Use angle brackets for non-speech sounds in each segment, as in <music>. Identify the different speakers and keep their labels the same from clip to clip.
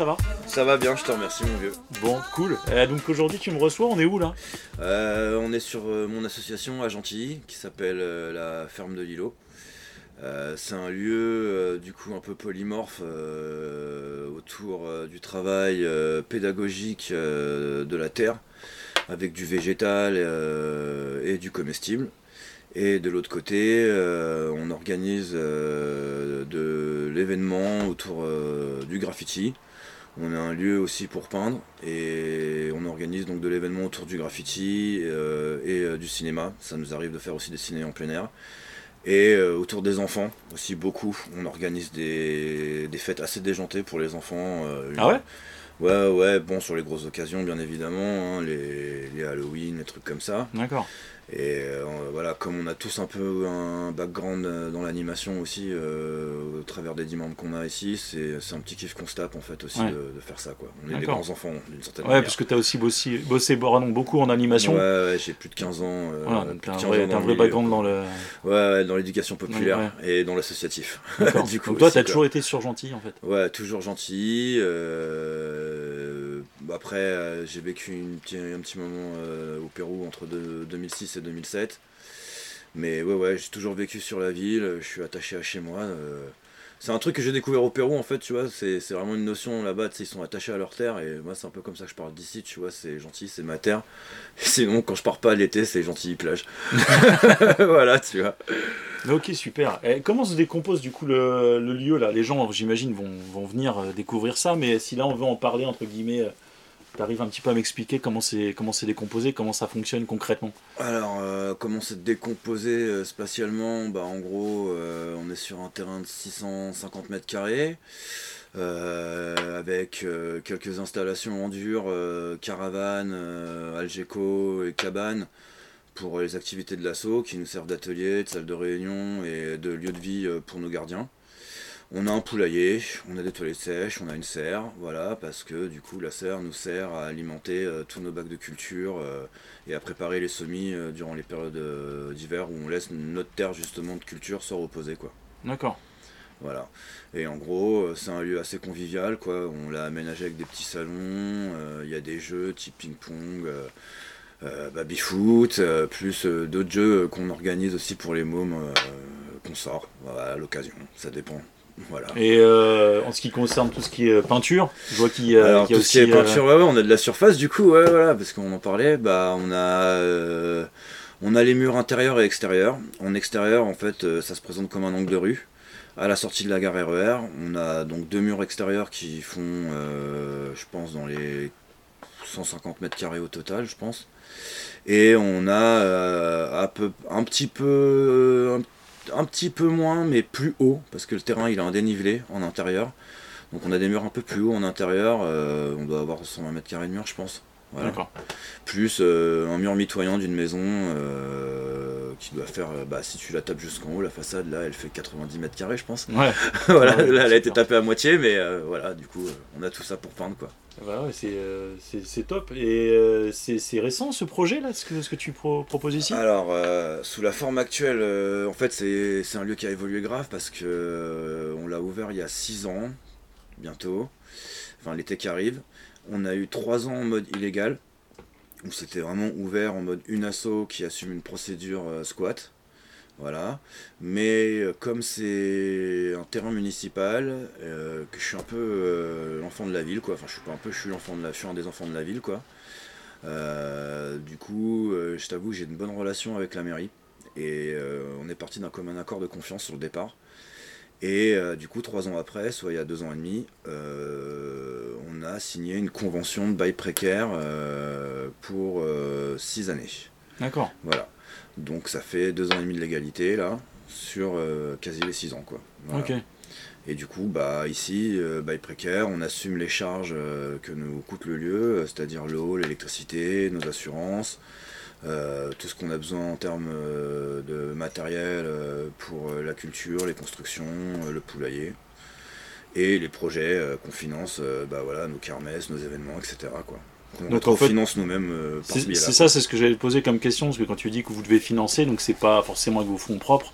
Speaker 1: ça va
Speaker 2: Ça va bien, je te remercie mon vieux.
Speaker 1: Bon, cool. Euh, donc aujourd'hui tu me reçois, on est où là
Speaker 2: Euh, on est sur euh, mon association à Gentilly qui s'appelle euh, la ferme de. Euh, c'est un lieu euh, du coup un peu polymorphe euh, autour euh, du travail euh, pédagogique euh, de la terre avec du végétal euh, et du comestible. Et de l'autre côté, euh, on organise euh, de l'événement autour euh, du graffiti. On a un lieu aussi pour peindre et on organise donc de l'événement autour du graffiti euh, et euh, du cinéma. Ça nous arrive de faire aussi des ciné en plein air. Et euh, autour des enfants aussi beaucoup. On organise des, des fêtes assez déjantées pour les enfants.
Speaker 1: Ah ouais?
Speaker 2: Ouais, ouais, bon, sur les grosses occasions, bien évidemment, hein, les, les Halloween, les trucs comme ça.
Speaker 1: D'accord.
Speaker 2: Et euh, voilà, comme on a tous un peu un background euh, dans l'animation aussi, euh, au travers des membres qu'on a ici, c'est un petit kiff qu'on se tape en fait aussi
Speaker 1: Ouais.
Speaker 2: de, de faire ça. quoi. On est des grands enfants d'une certaine
Speaker 1: Ouais,
Speaker 2: manière.
Speaker 1: parce que t'as aussi bossé, bossé beaucoup en animation.
Speaker 2: Ouais, ouais, j'ai plus de 15 ans.
Speaker 1: Voilà, donc t'as un
Speaker 2: 15
Speaker 1: vrai,
Speaker 2: ans
Speaker 1: un background dans le.
Speaker 2: Ouais, ouais, dans l'éducation populaire
Speaker 1: Ouais,
Speaker 2: et dans l'associatif. <laughs> Du coup
Speaker 1: donc toi t'as
Speaker 2: quoi.
Speaker 1: toujours été sur gentil en fait.
Speaker 2: Ouais, toujours gentil. euh, Après, euh, j'ai vécu une un petit moment euh, au Pérou entre deux- 2006 et 2007. Mais ouais, ouais, j'ai toujours vécu sur la ville. Je suis attaché à chez moi. euh. C'est un truc que j'ai découvert au Pérou en fait, tu vois. C'est vraiment une notion là-bas. Ils sont attachés à leur terre. Et moi, c'est un peu comme ça que je parle d'ici, tu vois. C'est gentil, c'est ma terre. <laughs> Sinon, quand je pars pas l'été, c'est gentil plage. <laughs> <laughs> voilà, tu vois.
Speaker 1: Ok, super. Et comment se décompose du coup le, le lieu là? Les gens, j'imagine, vont, vont venir découvrir ça, mais si là on veut en parler, entre guillemets, tu arrives un petit peu à m'expliquer comment c'est comment c'est décomposé, comment ça fonctionne concrètement
Speaker 2: Alors, euh, comment c'est décomposé euh, spatialement bah, En gros, euh, on est sur un terrain de 650 mètres carrés, avec quelques installations en dur, caravanes, euh, Algeco et cabanes, pour les activités de l'assaut, qui nous servent d'atelier, de salle de réunion et de lieu de vie pour nos gardiens. On a un poulailler, on a des toilettes sèches, on a une serre, voilà, parce que du coup la serre nous sert à alimenter euh, tous nos bacs de culture euh, et à préparer les semis euh, durant les périodes d'hiver où on laisse notre terre justement de culture se reposer quoi.
Speaker 1: D'accord.
Speaker 2: Voilà. Et en gros, c'est un lieu assez convivial quoi. On l'a aménagé avec des petits salons, il y a des jeux type ping-pong. baby-foot, plus d'autres jeux qu'on organise aussi pour les mômes qu'on sort voilà, à l'occasion, ça dépend. Voilà.
Speaker 1: Et euh, en ce qui concerne tout ce qui est peinture, je vois qu'il y a,
Speaker 2: Alors,
Speaker 1: qu'il y a
Speaker 2: tout ce qui est
Speaker 1: euh,
Speaker 2: peinture, ouais, ouais, on a de la surface du coup, ouais, voilà, parce qu'on en parlait, bah, on a, euh, on a les murs intérieurs et extérieurs. En extérieur, en fait, euh, ça se présente comme un angle de rue. À la sortie de la gare RER, on a donc deux murs extérieurs qui font, euh, je pense, dans les 150 mètres carrés au total, je pense. Et on a euh, un, peu, un petit peu, euh, un, un petit peu moins, mais plus haut, parce que le terrain il a un dénivelé en intérieur. Donc on a des murs un peu plus hauts en intérieur, euh, on doit avoir 120 mètres carrés de mur je pense. Voilà. Plus euh, un mur mitoyen d'une maison euh, qui doit faire, euh, bah, si tu la tapes jusqu'en haut, la façade là elle fait 90 mètres carrés je pense.
Speaker 1: Ouais. <laughs>
Speaker 2: voilà,
Speaker 1: Ouais,
Speaker 2: là elle a été tapée à moitié mais euh, voilà du coup euh, on a tout ça pour peindre quoi.
Speaker 1: Bah ouais, c'est, euh, c'est, top. Et euh, c'est, récent ce projet là, ce que, ce que tu pro- proposes ici?
Speaker 2: Alors, euh, sous la forme actuelle, euh, en fait, c'est un lieu qui a évolué grave parce que euh, on l'a ouvert il y a 6 ans, bientôt. Enfin, l'été qui arrive. On a eu 3 ans en mode illégal, où c'était vraiment ouvert en mode une qui assume une procédure euh, squat. Voilà. Mais euh, comme c'est un terrain municipal, euh, que je suis un peu l'enfant de la ville, quoi. Enfin, je suis un peu, je suis l'enfant de la, je suis un des enfants de la ville, quoi. Du coup, je t'avoue, j'ai une bonne relation avec la mairie. Et on est parti d'un commun accord de confiance sur le départ. Et euh, du coup, trois ans après, soit il y a deux ans et demi, euh, on a signé une convention de bail précaire euh, pour six années.
Speaker 1: D'accord.
Speaker 2: Voilà. Donc ça fait deux ans et demi de légalité là, sur quasi les six ans quoi. Voilà.
Speaker 1: Ok.
Speaker 2: Et du coup, bah ici, bail précaire, on assume les charges que nous coûte le lieu, c'est-à-dire l'eau, l'électricité, nos assurances, euh, tout ce qu'on a besoin en termes euh, de matériel euh, pour la culture, les constructions, le poulailler. Et les projets qu'on finance, bah voilà, nos kermesses, nos événements, etc. Quoi. Qu'on
Speaker 1: Donc, en fait,
Speaker 2: finance nous-mêmes ce
Speaker 1: C'est, c'est ça, c'est ce que j'allais te poser comme question, parce que quand tu dis que vous devez financer, donc c'est pas forcément avec vos fonds propres,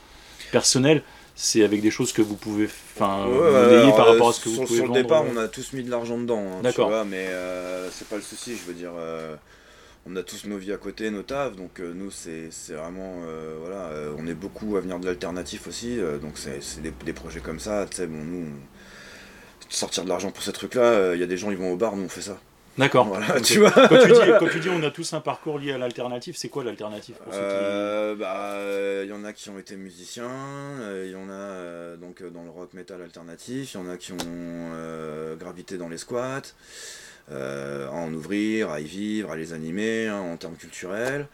Speaker 1: personnels, c'est avec des choses que vous pouvez enfin
Speaker 2: Ouais,
Speaker 1: par rapport à ce que
Speaker 2: sur,
Speaker 1: vous pouvez
Speaker 2: sur le
Speaker 1: vendre.
Speaker 2: départ, on a tous mis de l'argent dedans. hein, tu
Speaker 1: D'accord.
Speaker 2: vois, mais euh, c'est pas le souci. Je veux dire, euh, on a tous nos vies à côté, nos tafs. Donc euh, nous, c'est vraiment. euh, voilà, euh, on est beaucoup à venir de l'alternatif aussi. donc c'est des, des projets comme ça. Tu sais, bon, nous. on- Sortir de l'argent pour ces trucs-là, il y a des gens ils vont au bar, nous on fait ça.
Speaker 1: D'accord.
Speaker 2: Voilà, tu vois.
Speaker 1: Quand tu, dis, quand tu dis on a <laughs> tous un parcours lié à l'alternative, c'est quoi l'alternative pour ceux qui-
Speaker 2: bah, il y en a qui ont été musiciens, il y en a donc dans le rock metal alternatif, il y en a qui ont gravité dans les squats, à en ouvrir, à y vivre, à les animer hein, en termes culturels.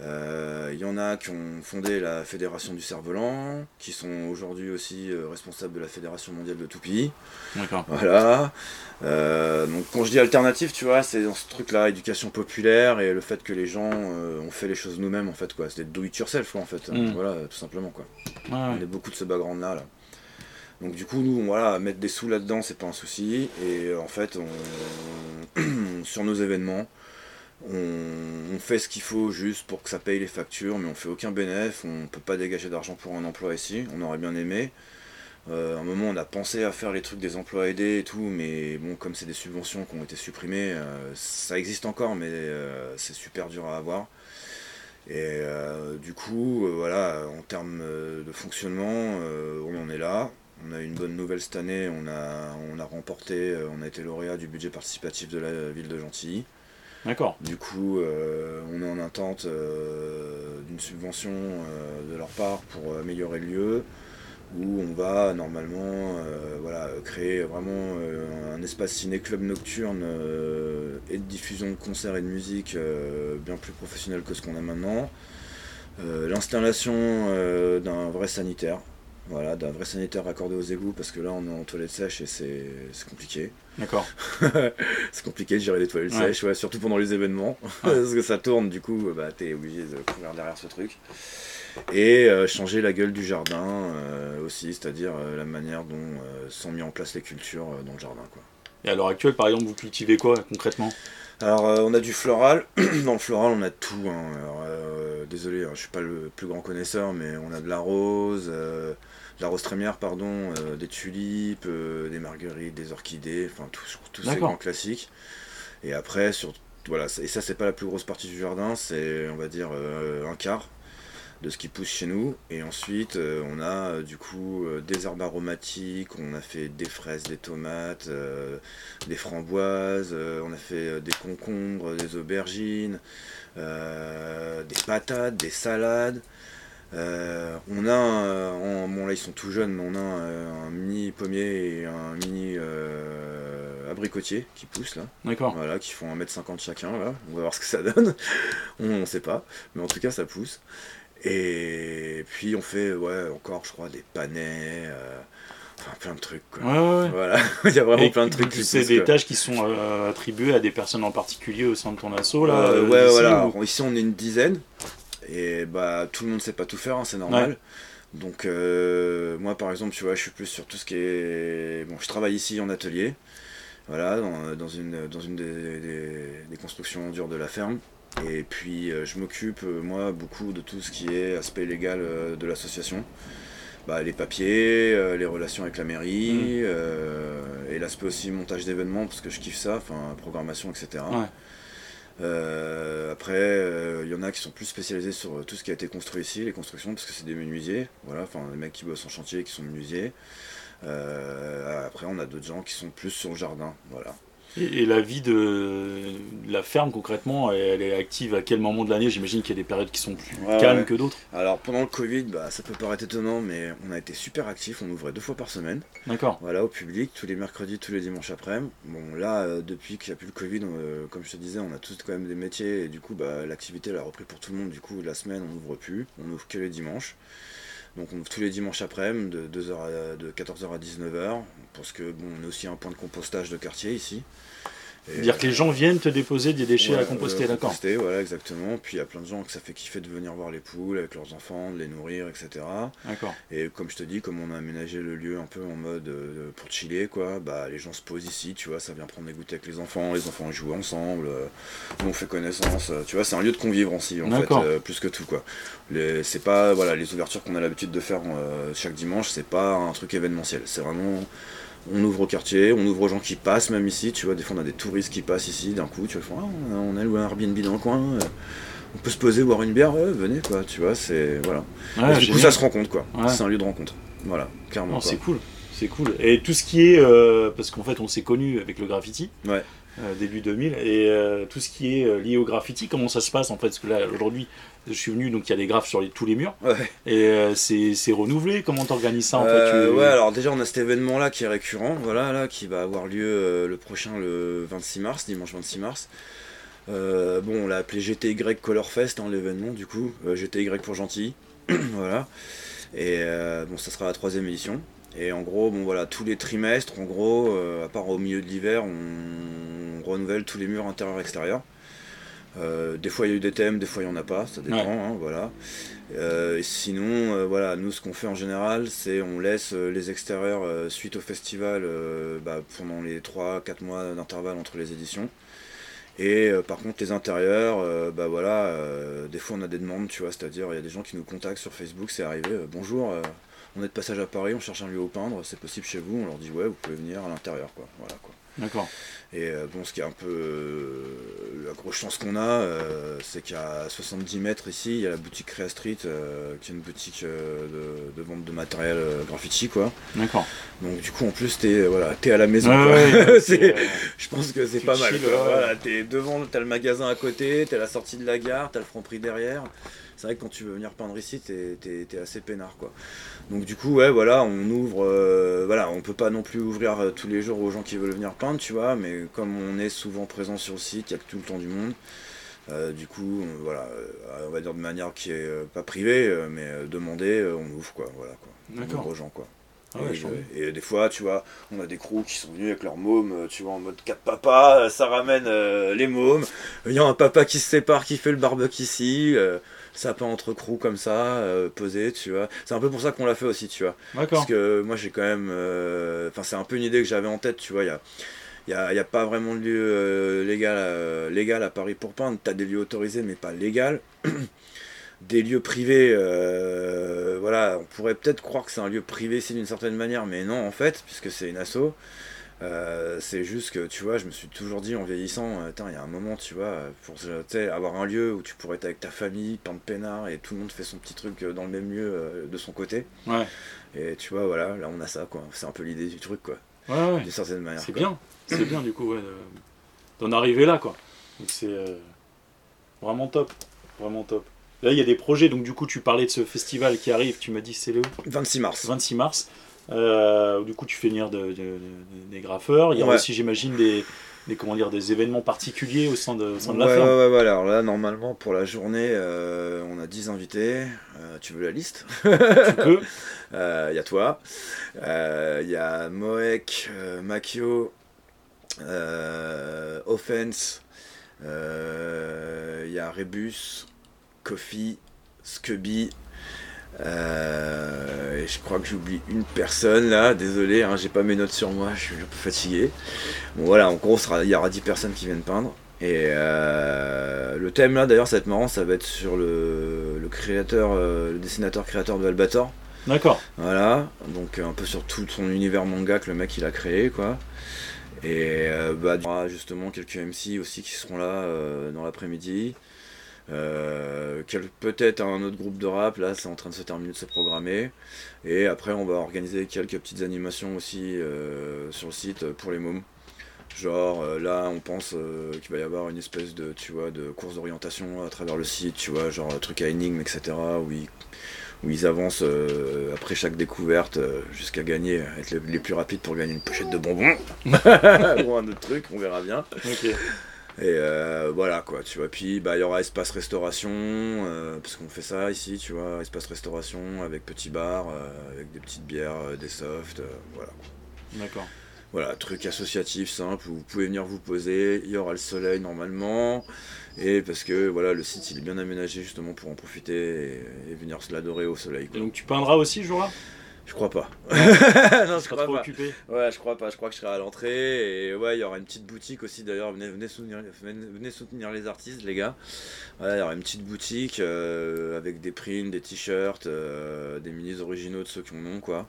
Speaker 2: Euh, Il y en a qui ont fondé la Fédération du Cerf-Volant, qui sont aujourd'hui aussi euh, responsables de la Fédération mondiale de Toupie.
Speaker 1: D'accord.
Speaker 2: Voilà. Euh, donc quand je dis alternative, tu vois, c'est dans ce truc-là, éducation populaire et le fait que les gens euh, ont fait les choses nous-mêmes en fait quoi. C'est do it yourself quoi, en fait.
Speaker 1: Mm.
Speaker 2: Voilà, tout simplement quoi.
Speaker 1: Ouais.
Speaker 2: On est beaucoup de ce background-là là. Donc du coup nous voilà, mettre des sous là-dedans c'est pas un souci et euh, en fait <clears throat> sur nos événements on, fait ce qu'il faut juste pour que ça paye les factures, mais on fait aucun bénéfice, on peut pas dégager d'argent pour un emploi ici, on aurait bien aimé. Euh, à un moment, on a pensé à faire les trucs des emplois aidés et tout, mais bon, comme c'est des subventions qui ont été supprimées, euh, ça existe encore, mais c'est super dur à avoir. Et du coup, voilà, en termes de fonctionnement, on en est là. On a eu une bonne nouvelle cette année, on a, on a remporté, euh, on a été lauréat du budget participatif de la ville de Gentilly.
Speaker 1: D'accord.
Speaker 2: Du coup, euh, on est en attente euh, d'une subvention euh, de leur part pour améliorer le lieu, où on va normalement voilà, créer vraiment un espace ciné-club nocturne et de diffusion de concerts et de musique bien plus professionnel que ce qu'on a maintenant. L'installation d'un vrai sanitaire, voilà, d'un vrai sanitaire accordé aux égouts, parce que là on est en toilette sèche et c'est compliqué.
Speaker 1: D'accord. <laughs>
Speaker 2: c'est compliqué de gérer les toilettes
Speaker 1: Ouais.
Speaker 2: sèches, ouais, surtout pendant les événements. <laughs> Parce que ça tourne, du coup, bah, t'es obligé de courir derrière ce truc. Et euh, changer la gueule du jardin euh, aussi, c'est-à-dire euh, la manière dont sont mis en place les cultures dans le jardin. Quoi.
Speaker 1: Et à l'heure actuelle, par exemple, vous cultivez quoi concrètement?
Speaker 2: Alors, euh, on a du floral. <clears throat> Dans le floral, on a tout. hein. Alors, euh, désolé, hein, je suis pas le plus grand connaisseur, mais on a de la rose, euh, de la rose trémière, pardon, des tulipes, des marguerites, des orchidées, enfin tout- tous ces grands classiques. Et après, sur, voilà, et ça, c'est pas la plus grosse partie du jardin, c'est, on va dire, un quart de ce qui pousse chez nous. Et ensuite, euh, on a euh, du coup euh, des herbes aromatiques, on a fait des fraises, des tomates, des framboises, on a fait des concombres, des aubergines, des patates, des salades. On a, en- bon là ils sont tout jeunes, mais on a un, un mini pommier et un mini abricotier qui poussent là.
Speaker 1: D'accord.
Speaker 2: Voilà, qui font 1m50 chacun, là. On va voir ce que ça donne. <laughs> on ne sait pas. Mais en tout cas, ça pousse. Et puis, on fait, ouais, encore, je crois, des panais. euh, Enfin, plein de trucs, quoi.
Speaker 1: Ouais, ouais, ouais.
Speaker 2: Voilà, <laughs> il y a vraiment
Speaker 1: Et
Speaker 2: plein de trucs
Speaker 1: C'est des tâches qui sont euh, attribuées à des personnes en particulier au sein de ton assaut là.
Speaker 2: Euh, ouais,
Speaker 1: ici,
Speaker 2: voilà.
Speaker 1: ou-
Speaker 2: Ici, on est une dizaine. Et bah, tout le monde sait pas tout faire, hein, c'est normal. Donc, moi, par exemple, tu vois, je suis plus sur tout ce qui est. Bon, je travaille ici en atelier. Voilà, dans, dans une, dans une des, des- des constructions dures de la ferme. Et puis, euh, je m'occupe, euh, moi, beaucoup de tout ce qui est aspect légal euh, de l'association. Bah, les papiers, euh, les relations avec la mairie, euh, et l'aspect aussi montage d'événements, parce que je kiffe ça, enfin, programmation, etc.
Speaker 1: Ouais.
Speaker 2: Euh, après, il y en a qui sont plus spécialisés sur tout ce qui a été construit ici, les constructions, parce que c'est des menuisiers, voilà, enfin des mecs qui bossent en chantier, qui sont menuisiers. Après, on a d'autres gens qui sont plus sur le jardin, voilà.
Speaker 1: Et, et la vie de la ferme concrètement, elle est active à quel moment de l'année? J'imagine qu'il y a des périodes qui sont plus
Speaker 2: Ouais,
Speaker 1: calmes
Speaker 2: ouais.
Speaker 1: que d'autres.
Speaker 2: Alors pendant le Covid, bah, ça peut paraître étonnant, mais on a été super actifs, on ouvrait deux fois par semaine,
Speaker 1: D'accord.
Speaker 2: voilà, au public, tous les mercredis, tous les dimanches après-midi. Bon, là, euh, depuis qu'il n'y a plus le Covid, on, euh, comme je te disais, on a tous quand même des métiers, et du coup, bah, l'activité elle a repris pour tout le monde. Du coup, la semaine, on n'ouvre plus, on ouvre que les dimanches. Donc on ouvre tous les dimanches après-midi, de, 2h à- de 14h à 19h, parce que bon, on est aussi un point de compostage de quartier ici.
Speaker 1: C'est-à-dire que les gens viennent te déposer des déchets
Speaker 2: Ouais,
Speaker 1: à composter,
Speaker 2: euh,
Speaker 1: d'accord
Speaker 2: composter, voilà, exactement. Puis il y a plein de gens que ça fait kiffer de venir voir les poules avec leurs enfants, de les nourrir, etc.
Speaker 1: D'accord.
Speaker 2: Et comme je te dis, comme on a aménagé le lieu un peu en mode euh, pour chiller, quoi, bah les gens se posent ici, tu vois, ça vient prendre des goûters avec les enfants, les enfants jouent ensemble, euh, on fait connaissance, euh, tu vois, c'est un lieu de convivre aussi, en fait, plus que tout, quoi. Les- C'est pas, voilà, les ouvertures qu'on a l'habitude de faire chaque dimanche, c'est pas un truc événementiel, c'est vraiment. On ouvre au quartier, on ouvre aux gens qui passent même ici, tu vois, des fois on a des touristes qui passent ici, d'un coup, tu vois, font, ah, on a loué un Airbnb dans le coin, euh, on peut se poser, boire une bière, ouais, venez, quoi, tu vois, c'est, voilà.
Speaker 1: Ouais,
Speaker 2: Et du coup, ça se rencontre, quoi.
Speaker 1: Ouais.
Speaker 2: C'est un lieu de rencontre. Voilà, clairement. Quoi.
Speaker 1: c'est cool. C'est cool. Et tout ce qui est. euh, parce qu'en fait, on s'est connus avec le graffiti.
Speaker 2: Ouais.
Speaker 1: euh, début 2000. Et euh, tout ce qui est euh, lié au graffiti, comment ça se passe en fait? Parce que là, aujourd'hui, je suis venu, donc il y a des graphes sur les- tous les murs.
Speaker 2: Ouais.
Speaker 1: Et c'est renouvelé. Comment t'organises ça en fait? Tu-
Speaker 2: Ouais, alors déjà, on a cet événement-là qui est récurrent, voilà, là, qui va avoir lieu le prochain, le 26 mars, dimanche 26 mars. Bon, on l'a appelé GTY Colorfest, hein, l'événement, du coup. GTY pour gentil. <clears throat> voilà. Et bon, ça sera la troisième édition. Et en gros, bon voilà, tous les trimestres, en gros, euh, à part au milieu de l'hiver, on, on renouvelle tous les murs intérieurs extérieurs. Euh, des fois il y a eu des thèmes, des fois il n'y en a pas, ça dépend,
Speaker 1: Ouais.
Speaker 2: hein, voilà. Euh, sinon, voilà, nous ce qu'on fait en général, c'est on laisse les extérieurs suite au festival bah, pendant les 3-4 mois d'intervalle entre les éditions. Et euh, par contre les intérieurs, euh, bah voilà, euh, des fois on a des demandes, tu vois, c'est-à-dire il y a des gens qui nous contactent sur Facebook, c'est arrivé, bonjour, on est de passage à Paris, on cherche un lieu au peindre, c'est possible chez vous, on leur dit ouais, vous pouvez venir à l'intérieur, quoi, voilà quoi.
Speaker 1: D'accord.
Speaker 2: Et euh, bon, ce qui est un peu euh, la grosse chance qu'on a, euh, c'est qu'à 70 mètres ici, il y a la boutique Crea Street, qui est une boutique de, de vente de matériel graffiti, quoi.
Speaker 1: D'accord.
Speaker 2: Donc du coup, en plus, t'es voilà, t'es à la maison.
Speaker 1: Ouais,
Speaker 2: quoi.
Speaker 1: ouais, <laughs>
Speaker 2: C'est-
Speaker 1: c'est,
Speaker 2: je pense que c'est pas mal. quoi. Voilà, t'es devant, t'as le magasin à côté, t'as la sortie de la gare, t'as le franc prix derrière. C'est vrai que quand tu veux venir peindre ici, t'es, assez peinard quoi. Donc du coup, ouais, voilà, on ouvre, euh, voilà, on peut pas non plus ouvrir euh, tous les jours aux gens qui veulent venir peindre, tu vois, mais comme on est souvent présent sur le site, il y a que tout le temps du monde. euh, du coup, on- voilà, euh, on va dire de manière qui est pas privée, mais demandée, on ouvre quoi, voilà quoi. On
Speaker 1: D'accord.
Speaker 2: ouvre aux gens quoi.
Speaker 1: Ah ouais,
Speaker 2: et, des fois, tu vois, on a des crews qui sont venus avec leurs mômes, tu vois, en mode 4 papas, ça ramène euh, les mômes. Il y a un papa qui se sépare, qui fait le barbecue ici, euh, sapin entre crews comme ça, euh, posé, tu vois. C'est un peu pour ça qu'on l'a fait aussi, tu vois. Parce que moi, j'ai quand même. euh, Enfin, c'est un peu une idée que j'avais en tête, tu vois. Il y a. Il n'y a, a pas vraiment de lieu euh, légal, euh, légal à Paris pour peindre. Tu as des lieux autorisés, mais pas légal. <clears throat> des lieux privés, euh, voilà, on pourrait peut-être croire que c'est un lieu privé ici d'une certaine manière, mais non en fait, puisque c'est une asso. Euh, c'est juste que tu vois, je me suis toujours dit en vieillissant, euh, il y a un moment, tu vois, pour avoir un lieu où tu pourrais être avec ta famille, peindre peinard et tout le monde fait son petit truc euh, dans le même lieu euh, de son côté.
Speaker 1: Ouais.
Speaker 2: Et tu vois, voilà, là on a ça quoi. C'est un peu l'idée du truc quoi,
Speaker 1: Ouais, ouais.
Speaker 2: d'une certaine manière.
Speaker 1: C'est bien. C'est bien du coup, ouais, de- d'en arriver là, quoi. Donc c'est euh, vraiment top. Vraiment top. Là, il y a des projets. Donc du coup, tu parlais de ce festival qui arrive. Tu m'as dit c'est le
Speaker 2: 26 mars.
Speaker 1: 26 mars. Euh, du coup, tu fais venir de- de- de- des graffeurs. Il y a
Speaker 2: Ouais.
Speaker 1: aussi, j'imagine, des, des, comment dire, des événements particuliers au sein de, au sein de
Speaker 2: ouais,
Speaker 1: la ferme.
Speaker 2: ouais, ouais, ouais, alors là, normalement, pour la journée, euh, on a 10 invités. Euh, tu veux la liste? <laughs>
Speaker 1: Tu peux.
Speaker 2: Il y a toi, il y a Moek, Makio, Offense, il y a Rebus, Kofi, Scubby. Euh, et je crois que j'oublie une personne là, désolé, hein, j'ai pas mes notes sur moi, je suis un peu fatigué. Bon voilà, en gros, il y aura 10 personnes qui viennent peindre. Et euh, le thème là, d'ailleurs, ça va être marrant, ça va être sur le, le créateur, euh, le dessinateur créateur de Albator.
Speaker 1: D'accord.
Speaker 2: Voilà, donc un peu sur tout son univers manga que le mec il a créé quoi. Et euh, bah, il y aura justement quelques MC aussi qui seront là dans l'après-midi. Euh, Peut-être un autre groupe de rap, là c'est en train de se terminer de se programmer. Et après on va organiser quelques petites animations aussi euh, sur le site pour les mômes. Genre euh, là on pense qu'il va y avoir une espèce de tu vois de course d'orientation à travers le site, tu vois, genre truc à énigmes, etc. où ils, avancent après chaque découverte jusqu'à gagner, être les, plus rapides pour gagner une pochette de bonbons <laughs> ou un autre truc, on verra bien. Et euh, voilà quoi, tu vois. Puis bah il y aura espace restauration, euh, parce qu'on fait ça ici, tu vois, espace restauration avec petit bar, euh, avec des petites bières, des softs, voilà.
Speaker 1: D'accord.
Speaker 2: Voilà, truc associatif simple, vous pouvez venir vous poser, il y aura le soleil normalement, et parce que voilà, le site il est bien aménagé justement pour en profiter et, venir se l'adorer au soleil.
Speaker 1: donc tu peindras aussi ce jour-là
Speaker 2: je crois pas. non, <laughs>
Speaker 1: je crois pas. Occupé.
Speaker 2: Ouais, je crois pas. Je crois que je serai à l'entrée. Et ouais, il y aura une petite boutique aussi d'ailleurs. Venez, venez, soutenir, venez, soutenir les artistes, les gars. il y aura une petite boutique euh, avec des prints, des t-shirts, euh, des minis originaux de ceux qui en ont, quoi.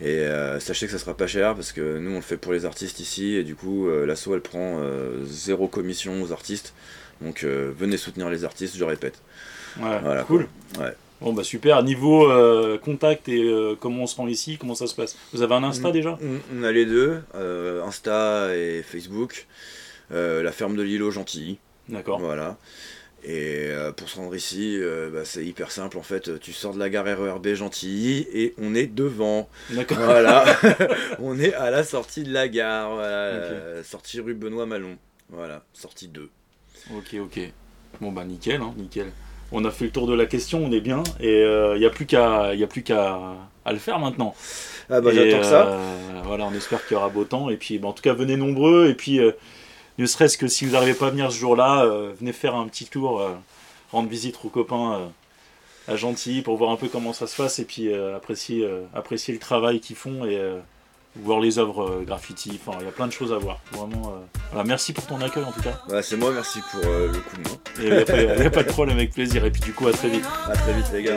Speaker 2: Et euh, sachez que ça sera pas cher parce que nous on le fait pour les artistes ici et du coup l'asso elle prend zéro commission aux artistes. Donc venez soutenir les artistes, je répète.
Speaker 1: Ouais, voilà, cool. Ouais. Bon bah super, niveau euh, contact et euh, comment on se rend ici, comment ça se passe? Vous avez un Insta déjà?
Speaker 2: On, a les deux, euh, Insta et Facebook, la ferme de l'îlot Gentilly.
Speaker 1: D'accord.
Speaker 2: Voilà. Et pour se rendre ici, bah, c'est hyper simple en fait, tu sors de la gare RERB Gentilly et on est devant.
Speaker 1: D'accord.
Speaker 2: Voilà, <laughs> <laughs> on est à la sortie de la gare, voilà, sortie rue Benoît Malon. Voilà, sortie 2.
Speaker 1: Ok, ok. Bon bah nickel, hein, nickel on a fait le tour de la question, on est bien, et il euh, n'y a plus qu'à a plus qu'à à le faire maintenant.
Speaker 2: Ah bah j'attends que ça.
Speaker 1: Euh, voilà, on espère qu'il y aura beau temps, et puis bah, en tout cas venez nombreux, et puis euh, ne serait-ce que si vous n'arrivez pas à venir ce jour-là, venez faire un petit tour, rendre visite aux copains à Gentilly pour voir un peu comment ça se passe, et puis apprécier, apprécier le travail qu'ils font, et voir les œuvres euh, graffiti. Enfin, il y a plein de choses à voir. Vraiment. Euh, voilà, merci pour ton accueil en tout cas.
Speaker 2: Bah, c'est moi, merci pour euh, le coup de main.
Speaker 1: Il n'y a, pas de problème, avec plaisir. Et puis du coup, à très vite.
Speaker 2: À très vite, les gars.